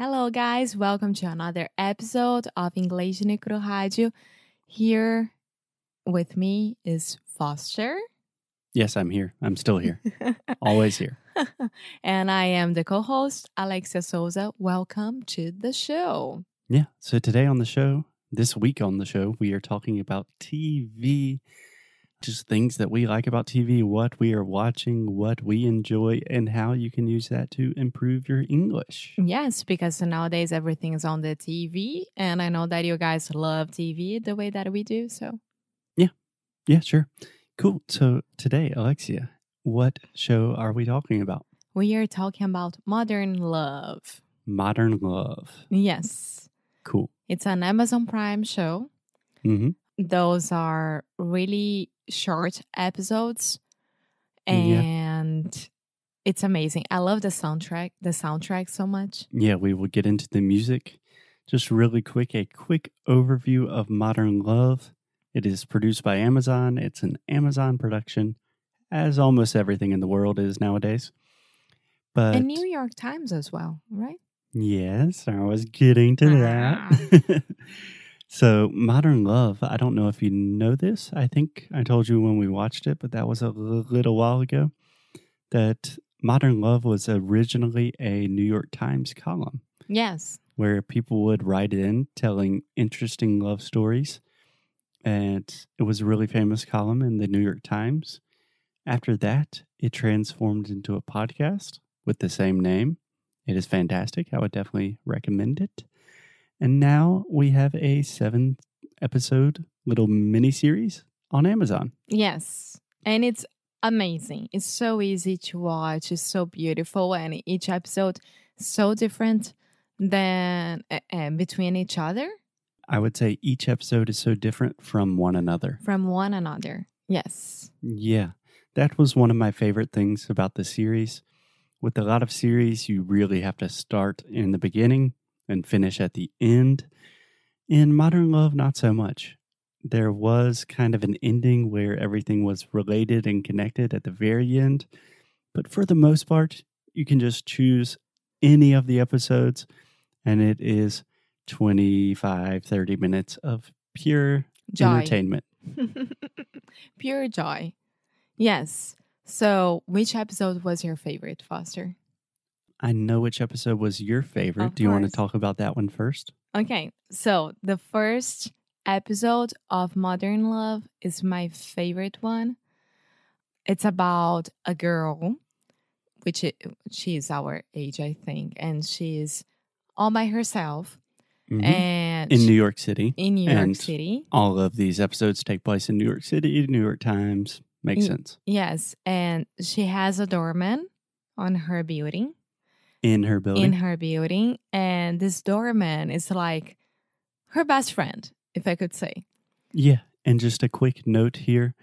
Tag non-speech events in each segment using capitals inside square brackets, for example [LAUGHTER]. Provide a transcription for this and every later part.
Hello, guys. Welcome to another episode of English Micro Rádio. Here with me is Foster. Yes, I'm here. I'm still here. [LAUGHS] Always here. [LAUGHS] and I am the co host, Alexia Souza. Welcome to the show. Yeah. So today on the show, this week on the show, we are talking about TV, just things that we like about TV, what we are watching, what we enjoy, and how you can use that to improve your English. Yes, because nowadays everything is on the TV. And I know that you guys love TV the way that we do. So, Yeah, yeah, sure. Cool. So today, Alexia, what show are we talking about? we are talking about modern love. Modern Love. Yes, Cool. it's an Amazon Prime show. hmm those are really short episodes Yeah. and it's amazing i love the soundtrack the soundtrack so much Yeah, we will get into the music. Just really quick, a quick overview of Modern Love. It is produced by Amazon. It's an Amazon production, as almost everything in the world is nowadays. But and new york times as well right yes, I was getting to that. Ah. [LAUGHS] so, Modern Love, I don't know if you know this. I think I told you when we watched it, but that was a little while ago. That Modern Love was originally a New York Times column yes where people would write in telling interesting love stories. And it was a really famous column in the New York Times. After that, it transformed into a podcast with the same name. It is fantastic. I would definitely recommend it. And now we have a seven episode little mini series on Amazon. yes. And it's amazing. It's so easy to watch. It's so beautiful. And each episode so different than uh, between each other. I would say each episode is so different from one another. from one another. Yes. Yeah, that was one of my favorite things about the series. With a lot of series, you really have to start in the beginning and finish at the end. In Modern Love, not so much. There was kind of an ending where everything was related and connected at the very end. But for the most part, you can just choose any of the episodes, and it is 25, 30 minutes of pure joy entertainment. [LAUGHS] Pure joy. Yes. So, which episode was your favorite, Foster? I know which episode was your favorite. Of Do you want to talk about that one first? Okay. So, the first episode of Modern Love is my favorite one. It's about a girl, which i she is our age, I think, and she's all by herself. Mhm. And In New York City. in New York and- City. All of these episodes take place in New York City, New York Times. Makes Mm. sense. Yes. And she has a doorman on her building. In her building. in her building and this doorman is like her best friend if i could say yeah. And just a quick note here.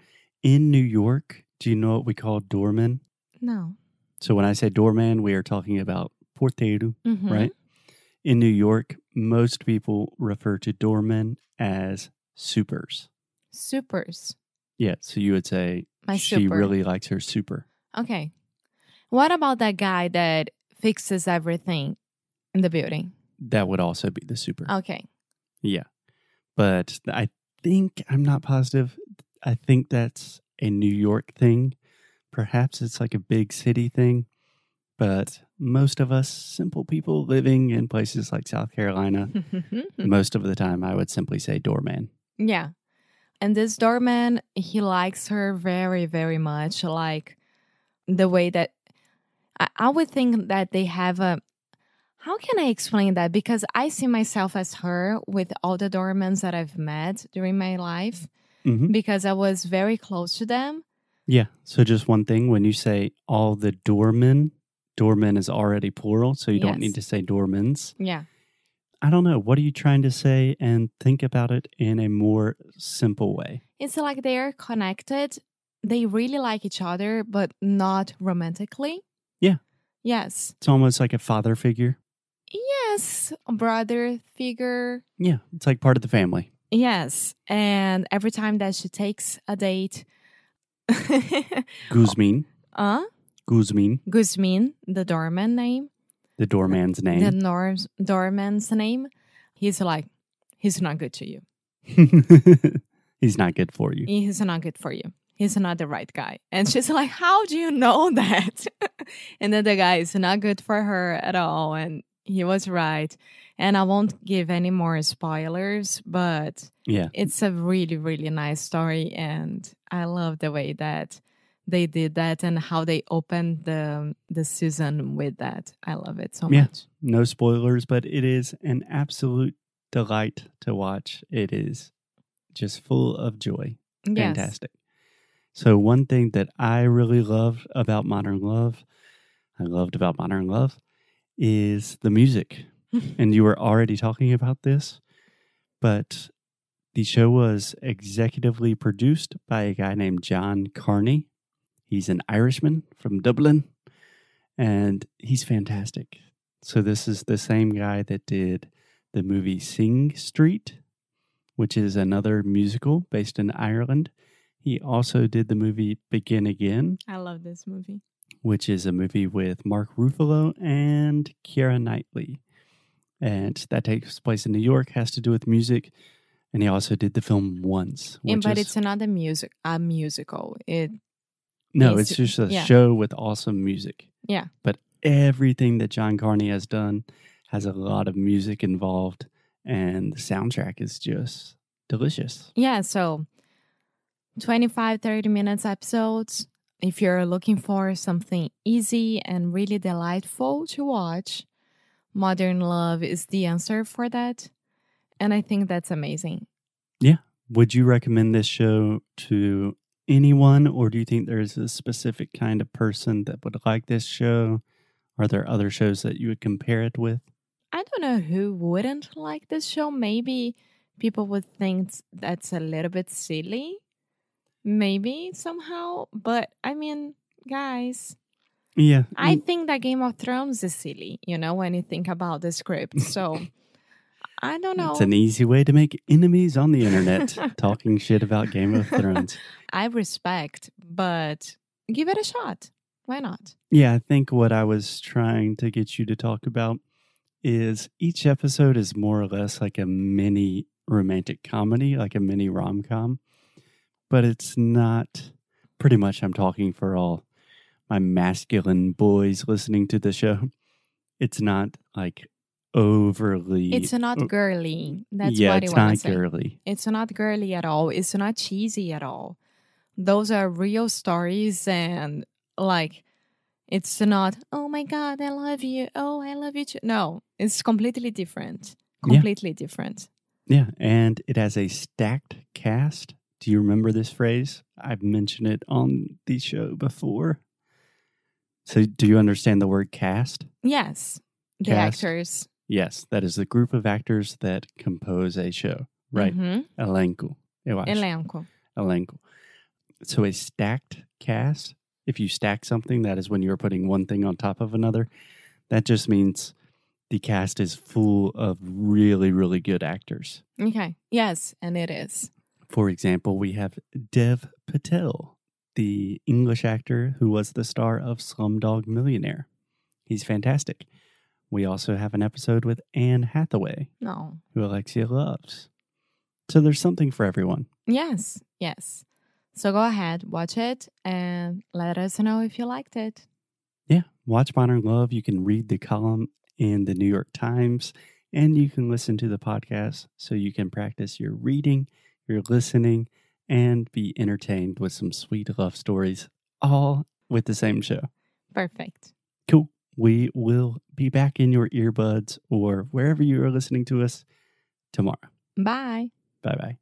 In New York, do you know what we call doorman? no So when I say doorman, we are talking about portero, Mhm. right? In New York, most people refer to doormen as supers. supers Yeah. So you would say my she super really likes her super. okay what about that guy that fixes everything in the building That would also be the super. okay Yeah. But I think, I'm not positive. I think that's a New York thing. Perhaps it's like a big city thing. But most of us simple people living in places like South Carolina, [LAUGHS] most of the time I would simply say doorman. yeah and this doorman he likes her very very much like the way that I, I would think that they have a how can I explain that? Because I see myself as her with all the doormans that I've met during my life hmm because I was very close to them. Yeah. So just one thing when you say all the doormen, doormen is already plural. So you don't need to say doormans. Yeah. I don't know. What are you trying to say? And think about it in a more simple way. It's like they're connected. They really like each other, but not romantically. Yeah. Yes. It's almost like a father figure. Yes. A brother figure. Yeah. It's like part of the family. Yes. And every time that she takes a date, [LAUGHS] Guzmin. uh, Guzmin. Guzmin, the doorman name, the doorman's name. the. Nor's doorman's name, he's like, he's not good to you. [LAUGHS] He's not good for you. He's not good for you. He's not the right guy. And she's [LAUGHS] like, How do you know that? [LAUGHS] and then the guy is not good for her at all. And he was right. And I won't give any more spoilers, but Yeah. it's a really, really nice story. And I love the way that they did that and how they opened the the season with that. I love it so Yeah. much. No spoilers, but it is an absolute delight to watch. It is just full of joy. Yes. Fantastic. So, one thing that I really love about Modern Love, I loved about Modern Love, is the music. [LAUGHS] and you were already talking about this, but the show was executively produced by a guy named John Carney. He's an Irishman from Dublin, and he's fantastic. So, this is the same guy that did the movie Sing Street, which is another musical based in Ireland. He also did the movie Begin Again, I love this movie. which is a movie with Mark Ruffalo and Keira Knightley. And that takes place in New York, has to do with music. And he also did the film Once. And, but is, it's another music a musical. It no, it's- it's just a yeah. show with awesome music. Yeah. But everything that John Carney has done has a lot of music involved. And the soundtrack is just delicious. Yeah, so 25, 30 minutes episodes. If you're looking for something easy and really delightful to watch, Modern Love is the answer for that. And I think that's amazing. Yeah. Would you recommend this show to anyone, or do you think there's a specific kind of person that would like this show? Are there other shows that you would compare it with? I don't know who wouldn't like this show. Maybe people would think that's a little bit silly. Maybe somehow. But I mean, guys, Yeah, I mm, think that Game of Thrones is silly, you know, when you think about the script. So [LAUGHS] I don't know. it's an easy way to make enemies on the internet [LAUGHS] talking shit about Game of Thrones. [LAUGHS] I respect, but give it a shot. Why not? Yeah, I think what I was trying to get you to talk about is each episode is more or less like a mini romantic comedy, like a mini rom com, but it's not pretty much. I'm talking for all my masculine boys listening to the show. It's not like overly. It's not girly. That's yeah, what it's I want not to say. girly. It's not girly at all. It's not cheesy at all. Those are real stories and like it's not, oh my God, I love you. Oh, I love you too. No, it's completely different. Yeah. Completely different. Yeah, and it has a stacked cast. Do you remember this phrase? I've mentioned it on the show before. So, do you understand the word cast? Yes. The Cast. actors. Yes, that is the group of actors that compose a show, right? Mhm. Elenco. Elenco. Elenco. So, a stacked cast, if you stack something, that is when you're putting one thing on top of another. That just means the cast is full of really, really good actors. Okay. Yes, and it is. For example, we have Dev Patel, the English actor who was the star of Slumdog Millionaire. He's fantastic. We also have an episode with Anne Hathaway, No. who Alexia loves. So there's something for everyone. Yes, yes. So go ahead, watch it, and let us know if you liked it. Yeah, watch Modern Love. You can read the column in the New York Times, and you can listen to the podcast so you can practice your reading, your listening, and be entertained with some sweet love stories, all with the same show. Perfect. Cool. We will be back in your earbuds or wherever you are listening to us tomorrow. Bye. Bye bye.